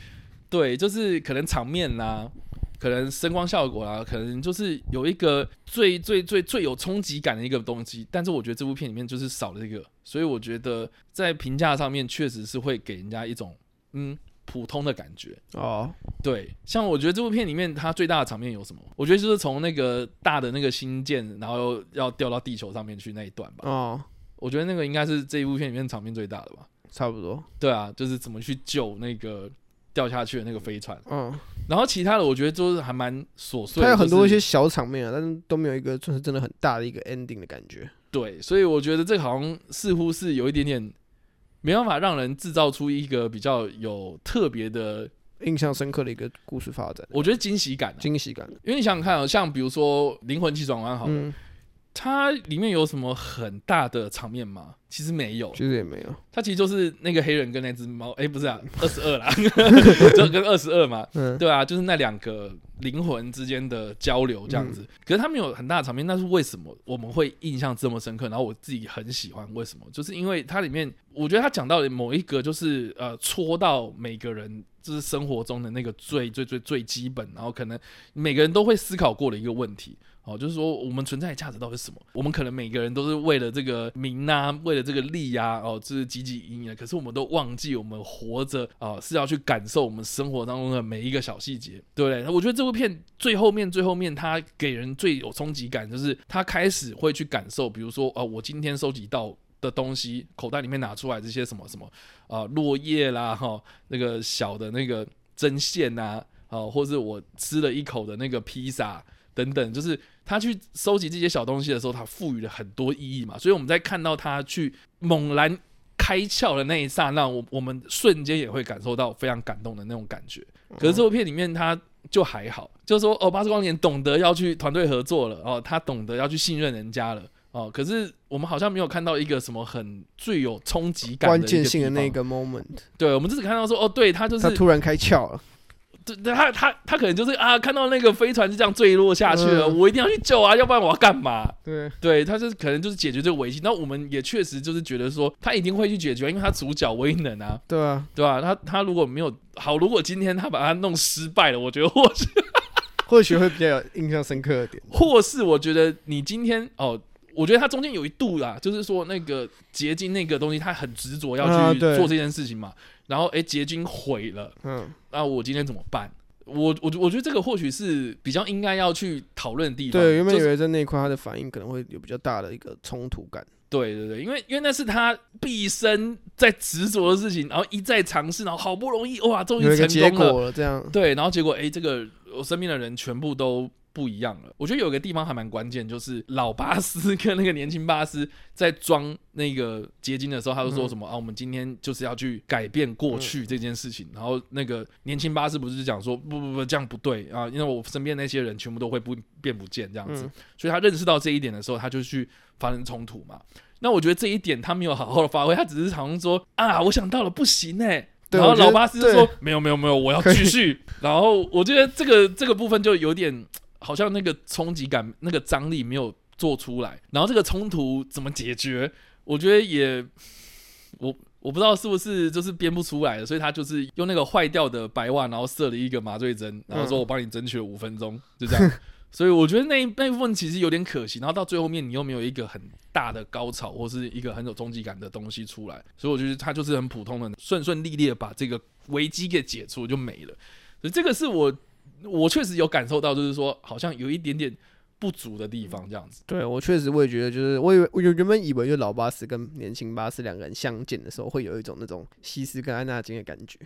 对，就是可能场面啦，可能声光效果啦，可能就是有一个最最最最有冲击感的一个东西，但是我觉得这部片里面就是少了这个，所以我觉得在评价上面确实是会给人家一种嗯。普通的感觉哦，对，像我觉得这部片里面它最大的场面有什么？我觉得就是从那个大的那个星舰，然后要掉到地球上面去那一段吧。哦，我觉得那个应该是这一部片里面场面最大的吧。差不多。对啊，就是怎么去救那个掉下去的那个飞船。嗯，然后其他的我觉得都是还蛮琐碎。它有很多一些小场面啊，但是都没有一个就是真的很大的一个 ending 的感觉。对，所以我觉得这好像似乎是有一点点。没办法让人制造出一个比较有特别的、印象深刻的一个故事发展。我觉得惊喜感，惊喜感。因为你想想看啊，像比如说《灵魂急转弯》好了，它里面有什么很大的场面吗？其实没有，其实也没有。他其实就是那个黑人跟那只猫，哎，不是啊，*laughs* 二十二啦，*laughs* 就跟二十二嘛，对啊，就是那两个灵魂之间的交流这样子。可是他们有很大的场面，那是为什么我们会印象这么深刻？然后我自己很喜欢，为什么？就是因为它里面，我觉得他讲到的某一个，就是呃，戳到每个人就是生活中的那个最最最最基本，然后可能每个人都会思考过的一个问题。哦，就是说我们存在的价值到底是什么？我们可能每个人都是为了这个名啊，为了这个利呀，哦，这是汲汲营营。可是我们都忘记，我们活着啊是要去感受我们生活当中的每一个小细节，对不对？我觉得这部片最后面最后面，它给人最有冲击感，就是他开始会去感受，比如说啊，我今天收集到的东西，口袋里面拿出来这些什么什么啊，落叶啦，哈，那个小的那个针线呐，啊，或是我吃了一口的那个披萨。等等，就是他去收集这些小东西的时候，他赋予了很多意义嘛。所以我们在看到他去猛然开窍的那一刹那，我我们瞬间也会感受到非常感动的那种感觉。可是这部片里面他就还好，就是说哦，巴斯光年懂得要去团队合作了哦，他懂得要去信任人家了哦。可是我们好像没有看到一个什么很最有冲击感、关键性的那个 moment。对，我们只是看到说哦，对他就是他突然开窍了。对，他他他可能就是啊，看到那个飞船就这样坠落下去了，我一定要去救啊，要不然我要干嘛？对，对，他是可能就是解决这个危机。那我们也确实就是觉得说，他一定会去解决，因为他主角威能啊，对啊，对吧？他他如果没有好，如果今天他把他弄失败了，我觉得或许 *laughs* 或许会比较有印象深刻一点，或是我觉得你今天哦，我觉得他中间有一度啦，就是说那个结晶那个东西，他很执着要去做这件事情嘛。然后，哎，结晶毁了，嗯，那我今天怎么办？我我我觉得这个或许是比较应该要去讨论的地方。对，原本以为在那一块他的反应可能会有比较大的一个冲突感。对对对，因为因为那是他毕生在执着的事情，然后一再尝试，然后好不容易哇，终于成功了，这样。对，然后结果哎，这个我身边的人全部都不一样了。我觉得有个地方还蛮关键，就是老巴斯跟那个年轻巴斯在装那个结晶的时候，他就说什么啊，我们今天就是要去改变过去这件事情。然后那个年轻巴斯不是讲说不不不这样不对啊，因为我身边那些人全部都会不变不见这样子，所以他认识到这一点的时候，他就去发生冲突嘛。那我觉得这一点他没有好好的发挥，他只是好像说啊，我想到了不行哎。然后老巴斯就说：“没有没有没有，我要继续。” *laughs* 然后我觉得这个这个部分就有点好像那个冲击感、那个张力没有做出来。然后这个冲突怎么解决？我觉得也我我不知道是不是就是编不出来的，所以他就是用那个坏掉的白袜，然后射了一个麻醉针，然后说我帮你争取了五分钟，就这样。*laughs* 所以我觉得那那部分其实有点可惜，然后到最后面你又没有一个很大的高潮或是一个很有冲击感的东西出来，所以我觉得他就是很普通的顺顺利利的把这个危机给解除就没了。所以这个是我我确实有感受到，就是说好像有一点点。不足的地方，这样子。对我确实，我也觉得，就是我以为我原本以为，就老巴斯跟年轻巴斯两个人相见的时候，会有一种那种西斯跟安纳金的感觉。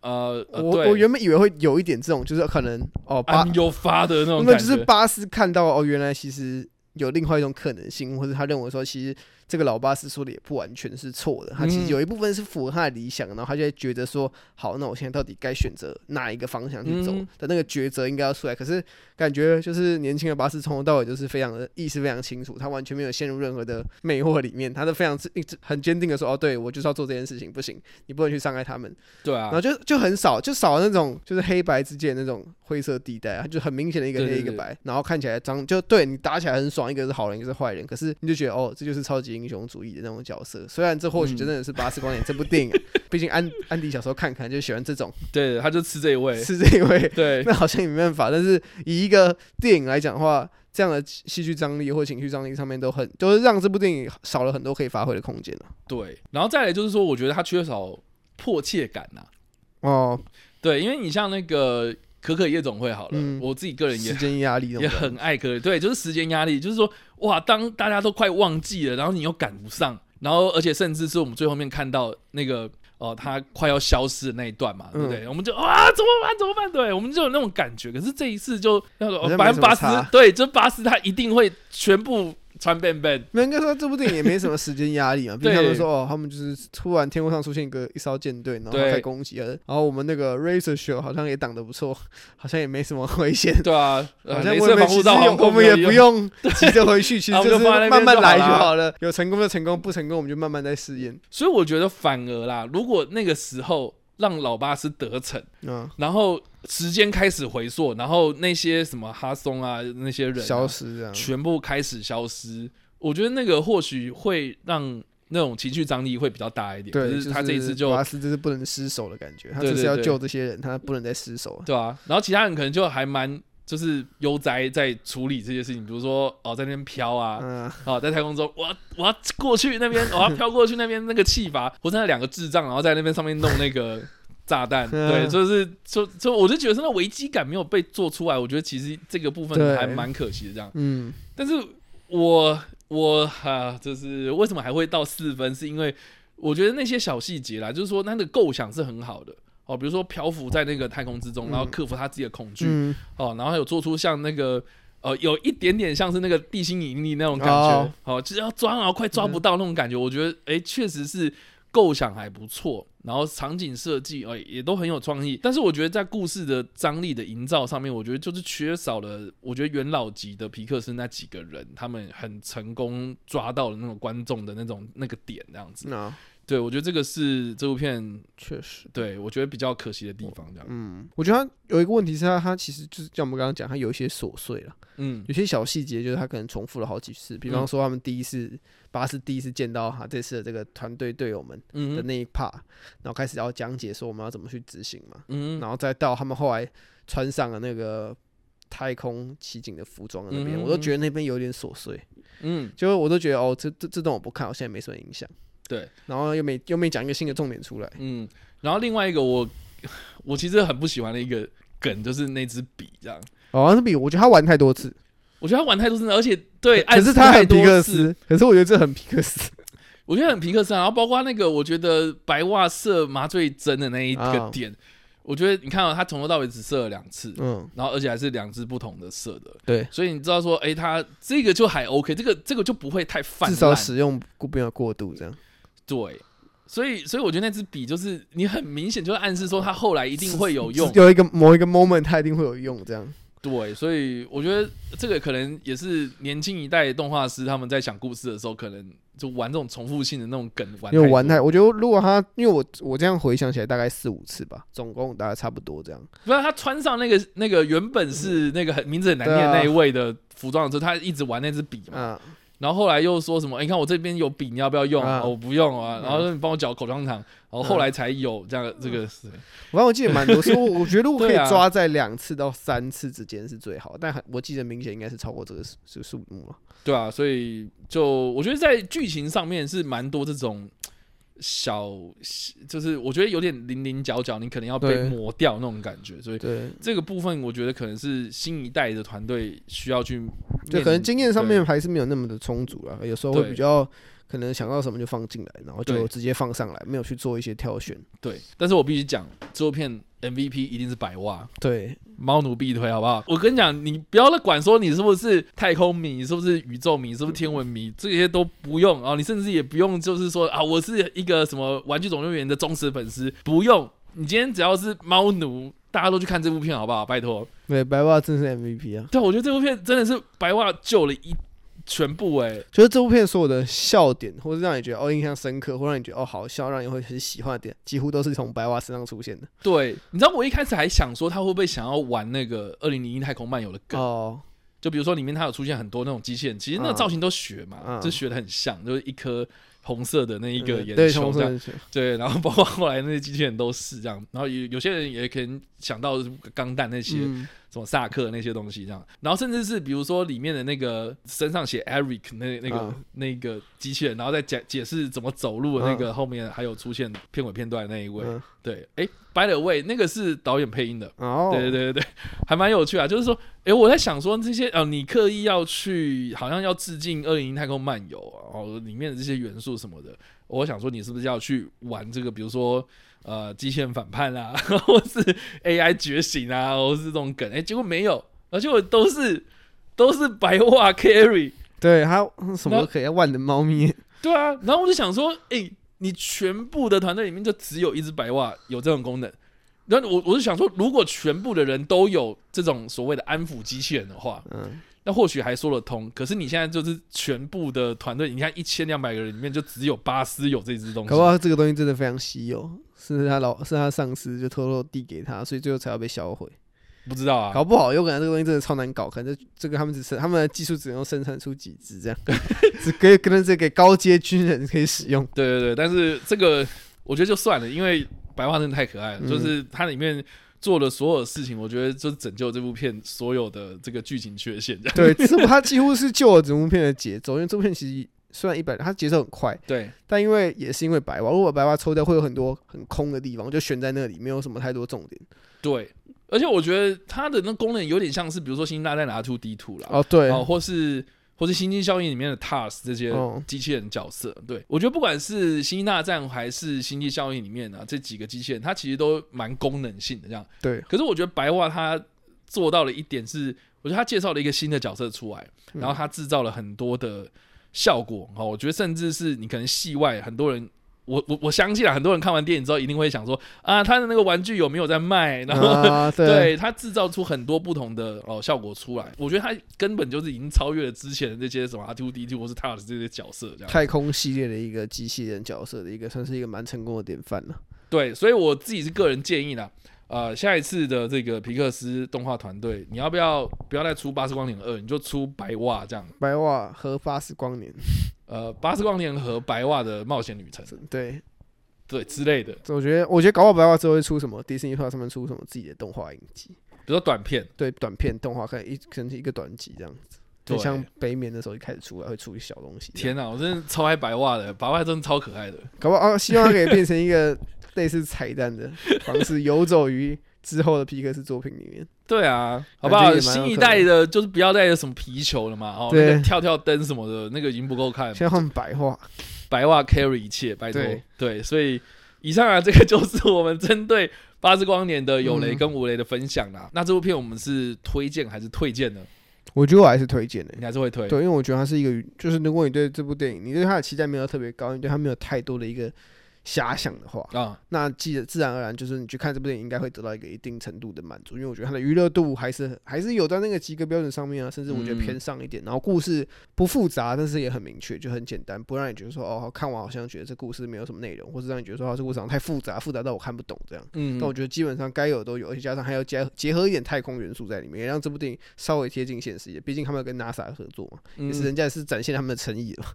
呃，我我原本以为会有一点这种，就是可能哦，巴有发的那种，那就是巴斯看到哦，原来其实有另外一种可能性，或者他认为说，其实。这个老巴斯说的也不完全是错的，他其实有一部分是符合他的理想，然后他就觉得说，好，那我现在到底该选择哪一个方向去走的那个抉择应该要出来。可是感觉就是年轻的巴斯从头到尾就是非常的意识非常清楚，他完全没有陷入任何的魅惑里面，他都非常一直很坚定的说，哦，对我就是要做这件事情，不行，你不能去伤害他们。对啊，然后就就很少，就少了那种就是黑白之间那种灰色地带，他就很明显的一个黑一个白，然后看起来脏，就对你打起来很爽，一个是好人，一个是坏人，可是你就觉得哦，这就是超级。英雄主义的那种角色，虽然这或许真的是《巴斯光年》这部电影，*laughs* 毕竟安安迪小时候看看就喜欢这种，对，他就吃这一位，吃这一位，对，那好像也没办法。但是以一个电影来讲的话，这样的戏剧张力或情绪张力上面都很，都是让这部电影少了很多可以发挥的空间了。对，然后再来就是说，我觉得他缺少迫切感呐。哦，对，因为你像那个。可可夜总会好了，我自己个人也时间压力也很爱可可，对，就是时间压力，就是说哇，当大家都快忘记了，然后你又赶不上，然后而且甚至是我们最后面看到那个哦，他快要消失的那一段嘛，对不对？我们就啊，怎么办？怎么办？对，我们就有那种感觉。可是这一次就要百分之八十对，就八十他一定会全部。穿便便，没应该说这部电影也没什么时间压力嘛。*laughs* 毕竟他们说哦，他们就是突然天空上出现一个一艘舰队，然后开攻击。然后我们那个 Razor Show 好像也挡得不错，好像也没什么 *laughs* 危险。对啊，*laughs* 好像我们其实我们也不用急着回去，其实就是慢慢来就好了。有成功就成功，不成功我们就慢慢再试验。所以我觉得反而啦，如果那个时候。让老巴斯得逞，嗯，然后时间开始回溯，然后那些什么哈松啊那些人消失，这样全部开始消失。我觉得那个或许会让那种情绪张力会比较大一点。对，他这一次就巴斯就是不能失手的感觉，他就是要救这些人，他不能再失手，对啊，然后其他人可能就还蛮。就是悠哉在处理这些事情，比如说哦，在那边飘啊，哦，在太空中，我我要过去那边，我要飘过去那边那个气阀，或者那两个智障，然后在那边上面弄那个炸弹，对，就是就就我就觉得那危机感没有被做出来，我觉得其实这个部分还蛮可惜的，这样，嗯，但是我我哈，就是为什么还会到四分，是因为我觉得那些小细节啦，就是说那个构想是很好的。哦，比如说漂浮在那个太空之中，然后克服他自己的恐惧，哦，然后有做出像那个呃，有一点点像是那个地心引力那种感觉，哦，就是要抓，然后快抓不到那种感觉。我觉得，哎，确实是构想还不错，然后场景设计，哎，也都很有创意。但是我觉得在故事的张力的营造上面，我觉得就是缺少了。我觉得元老级的皮克斯那几个人，他们很成功抓到了那种观众的那种那个点，这样子。对，我觉得这个是这部片确实，对我觉得比较可惜的地方，这样。嗯，我觉得他有一个问题是他，他其实就是像我们刚刚讲，他有一些琐碎了，嗯，有些小细节就是他可能重复了好几次，比方说他们第一次巴士第一次见到他这次的这个团队队友们的那一 part，然后开始要讲解说我们要怎么去执行嘛，嗯，然后再到他们后来穿上了那个太空奇景的服装那边，我都觉得那边有点琐碎，嗯，就我都觉得哦，这这这段我不看，我现在没什么影响。对，然后又没又没讲一个新的重点出来，嗯，然后另外一个我 *laughs* 我其实很不喜欢的一个梗就是那支笔这样，哦，那支笔我觉得他玩太多次，我觉得他玩太多次，而且对，可是他很皮克斯，可是我觉得这很皮克斯，我觉得很皮克斯，然后包括那个我觉得白袜射麻醉针的那一个点，我觉得你看到他从头到尾只射了两次，嗯，然后而且还是两只不同的色的，对，所以你知道说，哎，他这个就还 OK，这个这个就不会太泛至少使用不要过度这样，对，所以所以我觉得那支笔就是你很明显就暗示说，它后来一定会有用，有一个某一个 moment 它一定会有用这样。对，所以我觉得这个可能也是年轻一代动画师他们在讲故事的时候，可能就玩这种重复性的那种梗，玩因为玩太，我觉得如果他，因为我我这样回想起来，大概四五次吧，总共大概差不多这样。不然他穿上那个那个原本是那个很名字很难念那一位的服装的时候，他一直玩那支笔嘛。然后后来又说什么？你看我这边有笔，你要不要用？我不用啊。然后说你帮我嚼口香糖。然后后来才有这样这个事。我正我记得蛮多，所以我觉得如果可以抓在两次到三次之间是最好。但很我记得明显应该是超过这个这个数目了。对啊，所以就我觉得在剧情上面是蛮多这种。小就是我觉得有点零零角角，你可能要被磨掉那种感觉，所以这个部分我觉得可能是新一代的团队需要去，对，可能经验上面还是没有那么的充足了，有时候会比较可能想到什么就放进来，然后就直接放上来，没有去做一些挑选。对，但是我必须讲，这部片 MVP 一定是百袜。对。猫奴必推，好不好？我跟你讲，你不要管说你是不是太空迷，你是不是宇宙迷，是不是天文迷，这些都不用啊。你甚至也不用，就是说啊，我是一个什么玩具总动员的忠实粉丝，不用。你今天只要是猫奴，大家都去看这部片，好不好？拜托。对，白袜真是 MVP 啊。对，我觉得这部片真的是白袜救了一。全部哎，就是这部片所有的笑点，或是让你觉得哦印象深刻，或让你觉得哦好笑，让你会很喜欢的点，几乎都是从白娃身上出现的。对，你知道我一开始还想说他会不会想要玩那个二零零一太空漫游的梗哦，就比如说里面他有出现很多那种机器人，其实那个造型都学嘛，就学的很像，就是一颗。红色的那一个眼球，这样。对，然后包括后来那些机器人都是这样，然后有有些人也可能想到钢弹那些什么萨克那些东西这样，然后甚至是比如说里面的那个身上写 Eric 那那个那个机器人，然后再解解释怎么走路的那个后面还有出现片尾片段那一位，对，哎，By the way，那个是导演配音的，哦，对对对对对，还蛮有趣啊，就是说，哎，我在想说这些呃，你刻意要去好像要致敬《二零零太空漫游》哦里面的这些元素。什么的？我想说，你是不是要去玩这个？比如说，呃，机器人反叛啊，*laughs* 或是 AI 觉醒啊，或是这种梗？哎，结果没有，而且我都是都是白袜 carry，对，还有什么可以万能猫咪？对啊，然后我就想说，哎，你全部的团队里面就只有一只白袜有这种功能？然后我我是想说，如果全部的人都有这种所谓的安抚机器人的话，嗯。那或许还说得通，可是你现在就是全部的团队，你看一千两百个人里面就只有巴斯有这只东西。搞不好这个东西真的非常稀有，是他老是他上司就偷偷递给他，所以最后才要被销毁。不知道啊，搞不好有可能这个东西真的超难搞，可能这这个他们只是他们的技术只能生产出几只这样，*laughs* 只可以可能是给高阶军人可以使用。对对对，但是这个我觉得就算了，因为白花真的太可爱了，就是它里面。做的所有事情，我觉得就是拯救这部片所有的这个剧情缺陷。对，这部它几乎是救了整部片的节奏，因为这部片其实虽然一百，它节奏很快，对，但因为也是因为白袜，如果白袜抽掉，会有很多很空的地方，就悬在那里，没有什么太多重点。对，而且我觉得它的那功能有点像是，比如说《星大战》拿出 D two 了，哦，对，哦或是。或是《星际效应》里面的 TARS 这些机器人角色，对我觉得不管是《星际大战》还是《星际效应》里面啊，这几个机器人，它其实都蛮功能性的这样。对，可是我觉得白袜他做到了一点是，我觉得他介绍了一个新的角色出来，然后他制造了很多的效果。哦，我觉得甚至是你可能戏外很多人。我我我相信啊，很多人看完电影之后一定会想说啊，他的那个玩具有没有在卖？然后 *laughs* 对他制造出很多不同的哦效果出来。我觉得他根本就是已经超越了之前的那些什么 R Two D Two 或是 t a s 这些角色，这样太空系列的一个机器人角色的一个，算是一个蛮成功的典范了。对，所以我自己是个人建议啦。呃，下一次的这个皮克斯动画团队，你要不要不要再出《巴斯光年二》，你就出白袜这样。白袜和巴斯光年，呃，巴斯光年和白袜的冒险旅程，对对之类的。我觉得，我觉得搞不好白袜之后会出什么迪士尼 Plus 上面出什么自己的动画影集，比如说短片，对短片动画，可能一可能是一个短集这样子。就像北冕的时候一开始出来会出一小东西。天哪，我真的超爱白袜的，白袜真的超可爱的。搞不好啊，希望它可以变成一个。类似彩蛋的方式 *laughs* 游走于之后的皮克斯作品里面。对啊，好不好？新一代的就是不要再有什么皮球了嘛，哦，那个跳跳灯什么的，那个已经不够看。先换白话，白话 carry 一切，拜托。对，所以以上啊，这个就是我们针对八之光年的有雷跟无雷的分享啦。那这部片我们是推荐还是退荐呢？我觉得我还是推荐的，你还是会推。对，因为我觉得它是一个，就是如果你对这部电影，你对它的期待没有特别高，你对它没有太多的一个。遐想的话啊，那记得自然而然就是你去看这部电影，应该会得到一个一定程度的满足，因为我觉得它的娱乐度还是还是有在那个及格标准上面啊，甚至我觉得偏上一点。然后故事不复杂，但是也很明确，就很简单，不让你觉得说哦，看完好像觉得这故事没有什么内容，或者让你觉得说这故事太复杂，复杂到我看不懂这样。嗯，但我觉得基本上该有都有，而且加上还要结结合一点太空元素在里面，也让这部电影稍微贴近现实一点。毕竟他们跟 NASA 合作嘛，也是人家也是展现他们的诚意了。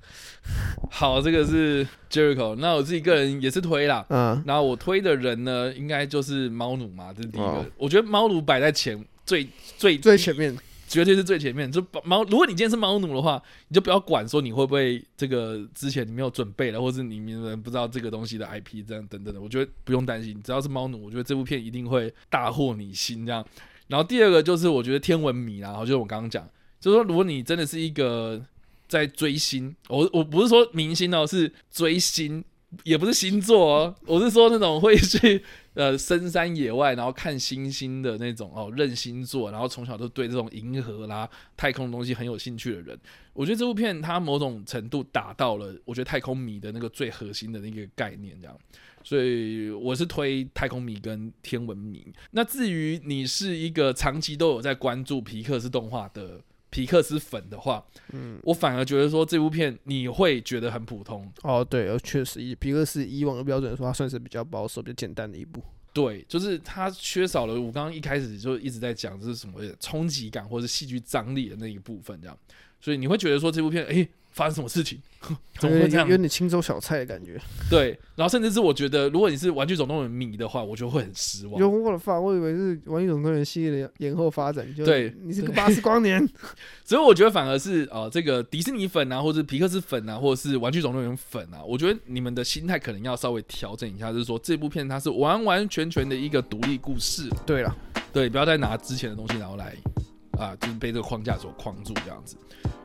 *laughs* 好，这个是 Jericho，那我自己个人也是推啦。嗯，然后我推的人呢，应该就是猫奴嘛，这是第一个。我觉得猫奴摆在前最最最前面，绝对是最前面。就猫，如果你今天是猫奴的话，你就不要管说你会不会这个之前你没有准备了，或是你们不知道这个东西的 IP 这样等等的，我觉得不用担心，只要是猫奴，我觉得这部片一定会大获你心这样。然后第二个就是我觉得天文迷啦，就是我刚刚讲，就是说如果你真的是一个在追星，我我不是说明星哦，是追星。也不是星座哦，我是说那种会去呃深山野外，然后看星星的那种哦，认星座，然后从小都对这种银河啦、太空的东西很有兴趣的人。我觉得这部片它某种程度达到了，我觉得太空迷的那个最核心的那个概念，这样。所以我是推太空迷跟天文迷。那至于你是一个长期都有在关注皮克斯动画的。皮克斯粉的话，嗯，我反而觉得说这部片你会觉得很普通哦。对，确实以皮克斯以往的标准来说，它算是比较保守、比较简单的一部。对，就是它缺少了我刚刚一开始就一直在讲这是什么冲击感或者戏剧张力的那一部分，这样，所以你会觉得说这部片，哎。发生什么事情？*laughs* 怎么会这样？有点青州小菜的感觉。对，然后甚至是我觉得，如果你是《玩具总动员》迷的话，我就会很失望。有我的发，我以为是《玩具总动员》系列的延后发展。就对，你是个八十光年。*laughs* 所以我觉得反而是啊，这个迪士尼粉啊，或者皮克斯粉啊，或者是《玩具总动员》粉啊，我觉得你们的心态可能要稍微调整一下，就是说这部片它是完完全全的一个独立故事。对了，对，不要再拿之前的东西然后来啊，就是被这个框架所框住这样子。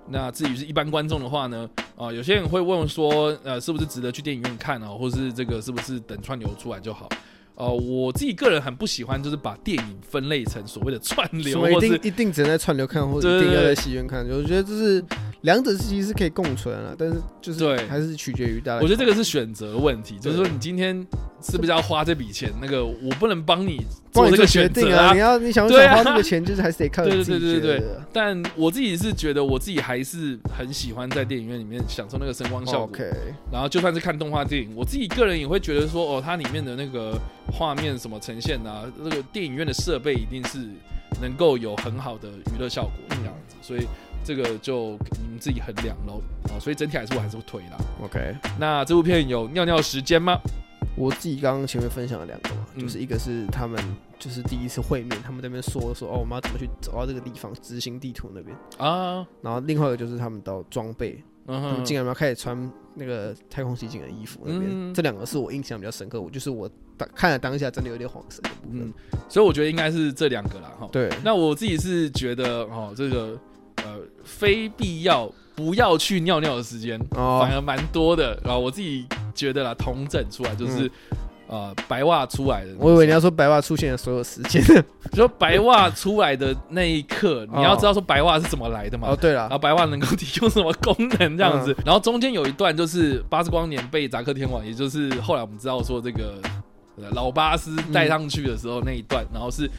那至于是一般观众的话呢，啊，有些人会问说，呃，是不是值得去电影院看啊，或是这个是不是等串流出来就好？呃，我自己个人很不喜欢，就是把电影分类成所谓的串流，或一定一定只能在串流看，或者一定要在戏院看。我觉得这是两者其实是可以共存啊，但是就是对，还是取决于大家。我觉得这个是选择问题，就是说你今天。是不是要花这笔钱？那个我不能帮你做这个决定啊！你要你想不想花这个钱，就是还是得靠你自己对但我自己是觉得，我自己还是很喜欢在电影院里面享受那个声光效果。然后就算是看动画电影，我自己个人也会觉得说，哦，它里面的那个画面什么呈现啊，那个电影院的设备一定是能够有很好的娱乐效果这样子。所以这个就你们自己衡量喽。啊，所以整体来说我还是会推啦。OK，那这部片有尿尿时间吗？我自己刚刚前面分享了两个嘛，就是一个是他们就是第一次会面，他们那边说说哦，我们要怎么去走到这个地方执行地图那边。啊，然后另外一个就是他们到装备，他们竟然要开始穿那个太空袭警的衣服那边，这两个是我印象比较深刻，我就是我当看了当下真的有点恍神的部分，所以我觉得应该是这两个啦哈。对，那我自己是觉得哦，这个呃非必要。不要去尿尿的时间反而蛮多的，然后我自己觉得啦，同整出来就是，呃，白袜出来的。我以为你要说白袜出现的所有时间，*laughs* 说白袜出来的那一刻，你要知道说白袜是怎么来的嘛？哦，对了，然后白袜能够提供什么功能这样子，然后中间有一段就是巴斯光年被扎克天王，也就是后来我们知道说这个老巴斯带上去的时候那一段，然后是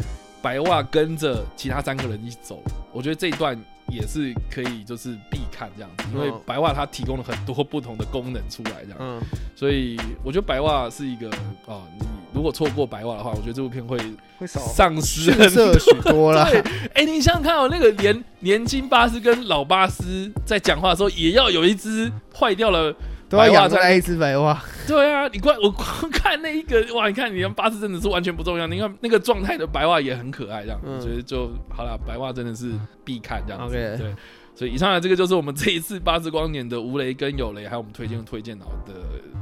白袜跟着其他三个人一起走，我觉得这一段。也是可以，就是必看这样子，因为白袜它提供了很多不同的功能出来，这样，嗯，所以我觉得白袜是一个啊，你如果错过白袜的话，我觉得这部片会会少丧失许多了。*laughs* 对，哎，你想想看哦，那个年年轻巴斯跟老巴斯在讲话的时候，也要有一只坏掉了。都要养来一只白袜。对啊，你光我光看那一个哇，你看你看八字真的是完全不重要。你看那个状态的白袜也很可爱，这样，我觉得就好了。白袜真的是必看这样子。对，所以以上的这个就是我们这一次八字光年的吴雷跟有雷，还有我们推荐推荐脑的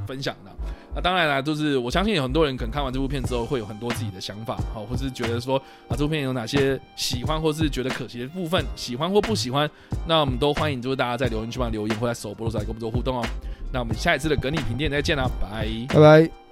分享的。那当然啦，就是我相信有很多人可能看完这部片之后会有很多自己的想法，好，或是觉得说啊，这部片有哪些喜欢或是觉得可惜的部分，喜欢或不喜欢，那我们都欢迎就是大家在留言区帮留言，或在首播的时候来跟我们做互动哦。那我们下一次的格力评店再见啦，拜拜拜。